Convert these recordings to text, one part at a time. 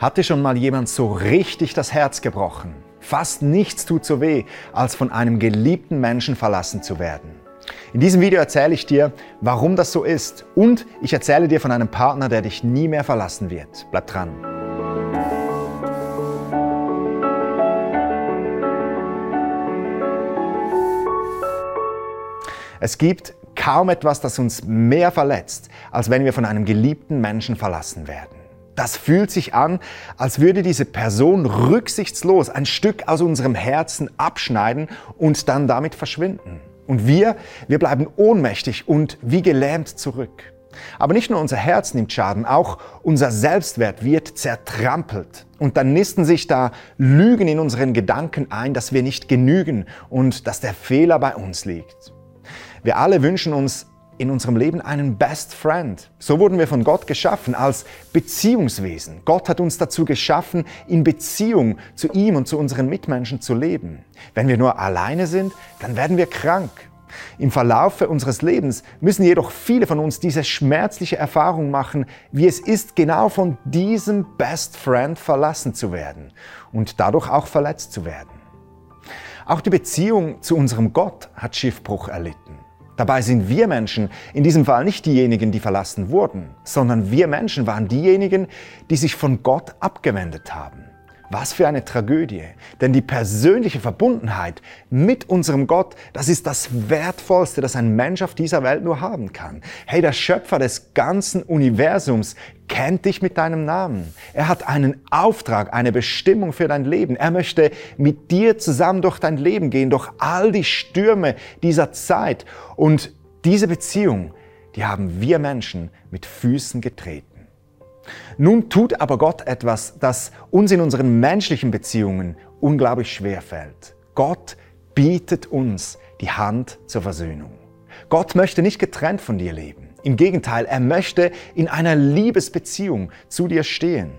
Hat dir schon mal jemand so richtig das Herz gebrochen? Fast nichts tut so weh, als von einem geliebten Menschen verlassen zu werden. In diesem Video erzähle ich dir, warum das so ist und ich erzähle dir von einem Partner, der dich nie mehr verlassen wird. Bleib dran. Es gibt kaum etwas, das uns mehr verletzt, als wenn wir von einem geliebten Menschen verlassen werden. Das fühlt sich an, als würde diese Person rücksichtslos ein Stück aus unserem Herzen abschneiden und dann damit verschwinden. Und wir, wir bleiben ohnmächtig und wie gelähmt zurück. Aber nicht nur unser Herz nimmt Schaden, auch unser Selbstwert wird zertrampelt. Und dann nisten sich da Lügen in unseren Gedanken ein, dass wir nicht genügen und dass der Fehler bei uns liegt. Wir alle wünschen uns in unserem Leben einen Best Friend. So wurden wir von Gott geschaffen als Beziehungswesen. Gott hat uns dazu geschaffen, in Beziehung zu ihm und zu unseren Mitmenschen zu leben. Wenn wir nur alleine sind, dann werden wir krank. Im Verlaufe unseres Lebens müssen jedoch viele von uns diese schmerzliche Erfahrung machen, wie es ist, genau von diesem Best Friend verlassen zu werden und dadurch auch verletzt zu werden. Auch die Beziehung zu unserem Gott hat Schiffbruch erlitten. Dabei sind wir Menschen in diesem Fall nicht diejenigen, die verlassen wurden, sondern wir Menschen waren diejenigen, die sich von Gott abgewendet haben. Was für eine Tragödie. Denn die persönliche Verbundenheit mit unserem Gott, das ist das Wertvollste, das ein Mensch auf dieser Welt nur haben kann. Hey, der Schöpfer des ganzen Universums kennt dich mit deinem Namen. Er hat einen Auftrag, eine Bestimmung für dein Leben. Er möchte mit dir zusammen durch dein Leben gehen, durch all die Stürme dieser Zeit. Und diese Beziehung, die haben wir Menschen mit Füßen getreten. Nun tut aber Gott etwas, das uns in unseren menschlichen Beziehungen unglaublich schwer fällt. Gott bietet uns die Hand zur Versöhnung. Gott möchte nicht getrennt von dir leben. Im Gegenteil, er möchte in einer Liebesbeziehung zu dir stehen.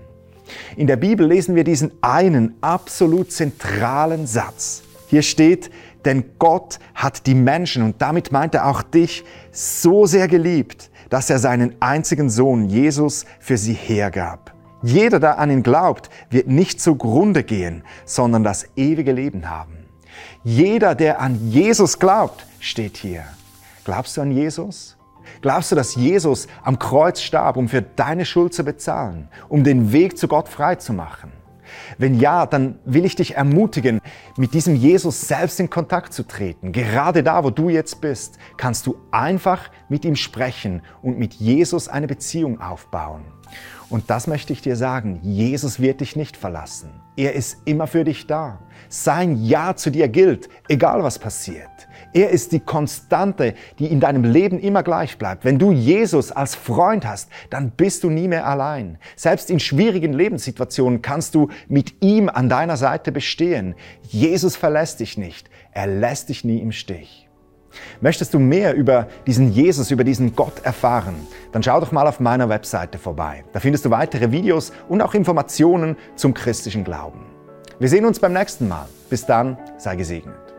In der Bibel lesen wir diesen einen absolut zentralen Satz. Hier steht, denn Gott hat die Menschen, und damit meint er auch dich, so sehr geliebt, dass er seinen einzigen Sohn Jesus für sie hergab. Jeder, der an ihn glaubt, wird nicht zugrunde gehen, sondern das ewige Leben haben. Jeder, der an Jesus glaubt, steht hier. Glaubst du an Jesus? Glaubst du, dass Jesus am Kreuz starb, um für deine Schuld zu bezahlen, um den Weg zu Gott frei zu machen? Wenn ja, dann will ich dich ermutigen, mit diesem Jesus selbst in Kontakt zu treten. Gerade da, wo du jetzt bist, kannst du einfach mit ihm sprechen und mit Jesus eine Beziehung aufbauen. Und das möchte ich dir sagen, Jesus wird dich nicht verlassen. Er ist immer für dich da. Sein Ja zu dir gilt, egal was passiert. Er ist die Konstante, die in deinem Leben immer gleich bleibt. Wenn du Jesus als Freund hast, dann bist du nie mehr allein. Selbst in schwierigen Lebenssituationen kannst du mit ihm an deiner Seite bestehen. Jesus verlässt dich nicht. Er lässt dich nie im Stich. Möchtest du mehr über diesen Jesus, über diesen Gott erfahren? Dann schau doch mal auf meiner Webseite vorbei. Da findest du weitere Videos und auch Informationen zum christlichen Glauben. Wir sehen uns beim nächsten Mal. Bis dann, sei gesegnet.